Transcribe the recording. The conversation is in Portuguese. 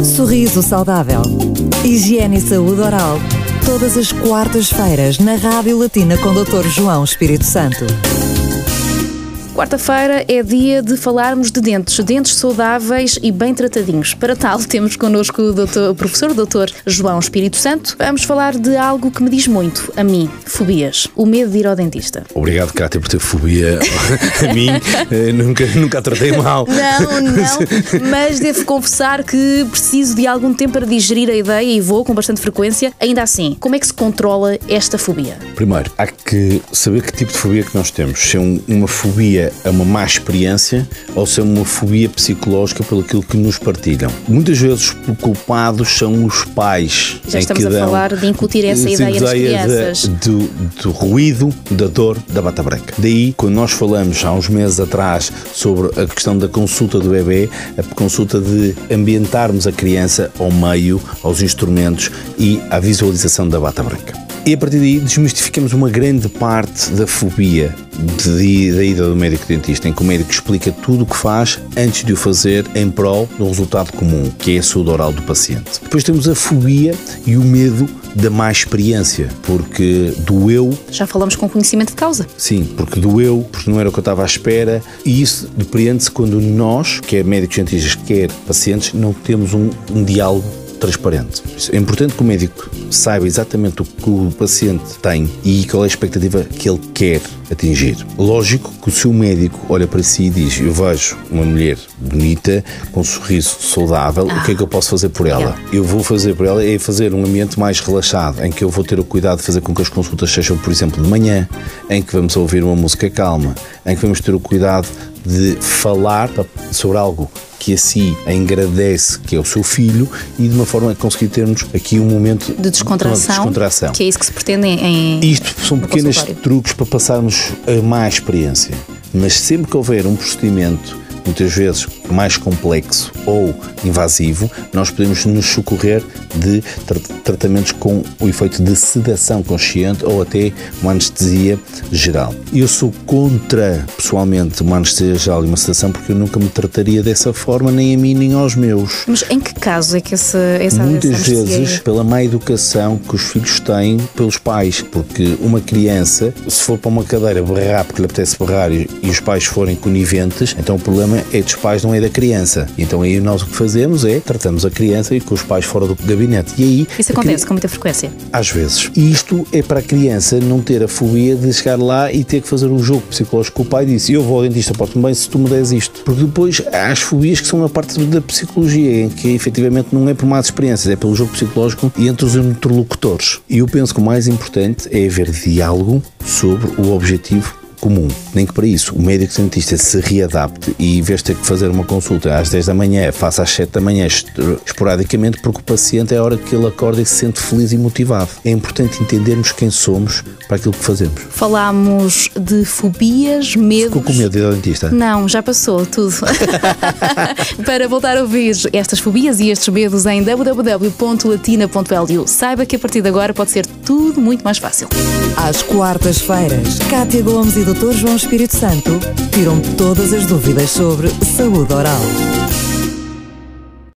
Sorriso saudável. Higiene e saúde oral. Todas as quartas-feiras na Rádio Latina com Dr. João Espírito Santo. Quarta-feira é dia de falarmos de dentes, dentes saudáveis e bem tratadinhos. Para tal, temos connosco o, doutor, o professor doutor João Espírito Santo. Vamos falar de algo que me diz muito, a mim, fobias, o medo de ir ao dentista. Obrigado, Cátia, por ter fobia a mim. Eh, nunca, nunca a tratei mal. Não, não, mas devo confessar que preciso de algum tempo para digerir a ideia e vou com bastante frequência. Ainda assim, como é que se controla esta fobia? Primeiro, há que saber que tipo de fobia que nós temos. Se é um- uma fobia a uma má experiência ou se é uma fobia psicológica pelo aquilo que nos partilham. Muitas vezes os culpados são os pais. Já estamos a dão falar de incutir essa ideia nas de- crianças. do, do ruído, da dor, da bata branca. Daí, quando nós falamos há uns meses atrás sobre a questão da consulta do bebê, a consulta de ambientarmos a criança ao meio, aos instrumentos e à visualização da bata branca. E a partir daí desmistificamos uma grande parte da fobia de- da ida do médico dentista, em que o médico explica tudo o que faz antes de o fazer em prol do resultado comum, que é a saúde oral do paciente. Depois temos a fobia e o medo da má experiência, porque doeu, Já falamos com conhecimento de causa. sim, porque doeu, porque não era o que eu estava à espera, e isso depreende-se quando nós, quer médicos dentistas, quer pacientes, não temos um, um diálogo transparente. É importante que o médico saiba exatamente o que o paciente tem e qual é a expectativa que ele quer atingir. Lógico que o seu médico olha para si e diz: Eu vejo uma mulher bonita, com um sorriso saudável, o que é que eu posso fazer por ela? Eu vou fazer por ela é fazer um ambiente mais relaxado, em que eu vou ter o cuidado de fazer com que as consultas sejam, por exemplo, de manhã, em que vamos ouvir uma música calma, em que vamos ter o cuidado de falar sobre algo que a si a engrandece, que é o seu filho, e de uma forma a conseguir termos aqui um momento De descontração, descontração. que é isso que se pretende em. Isto são no pequenos truques para passarmos a má experiência. Mas sempre que houver um procedimento, muitas vezes mais complexo ou invasivo, nós podemos nos socorrer de tra- tratamentos com o efeito de sedação consciente ou até uma anestesia geral. Eu sou contra, pessoalmente, uma anestesia geral e uma sedação porque eu nunca me trataria dessa forma, nem a mim nem aos meus. Mas em que caso é que essa, essa Muitas essa anestesia- vezes pela má educação que os filhos têm pelos pais, porque uma criança, se for para uma cadeira berrar porque lhe apetece berrar e, e os pais forem coniventes, então o problema é dos pais, não é da criança. Então aí nós o que fazemos é tratamos a criança e com os pais fora do gabinete. E aí Isso acontece com muita frequência. às vezes. E isto é para a criança não ter a fobia de chegar lá e ter que fazer um jogo psicológico com o pai e disse: Eu vou ao dentista, porto-me bem se tu me des isto. Porque depois há as fobias que são a parte da psicologia, em que efetivamente não é por más experiências, é pelo jogo psicológico e entre os interlocutores. E eu penso que o mais importante é haver diálogo sobre o objetivo comum. Nem que para isso o médico dentista se readapte e em vez de ter que fazer uma consulta às 10 da manhã, faça às 7 da manhã esporadicamente, porque o paciente é a hora que ele acorda e se sente feliz e motivado. É importante entendermos quem somos para aquilo que fazemos. Falámos de fobias, medos. Ficou com medo de ir ao dentista? Não, já passou tudo. Para voltar a ouvir estas fobias e estes medos em www.latina.lu, saiba que a partir de agora pode ser tudo muito mais fácil. Às quartas-feiras, Cátia Gomes e Dr. João Espírito Santo tiram todas as dúvidas sobre saúde oral.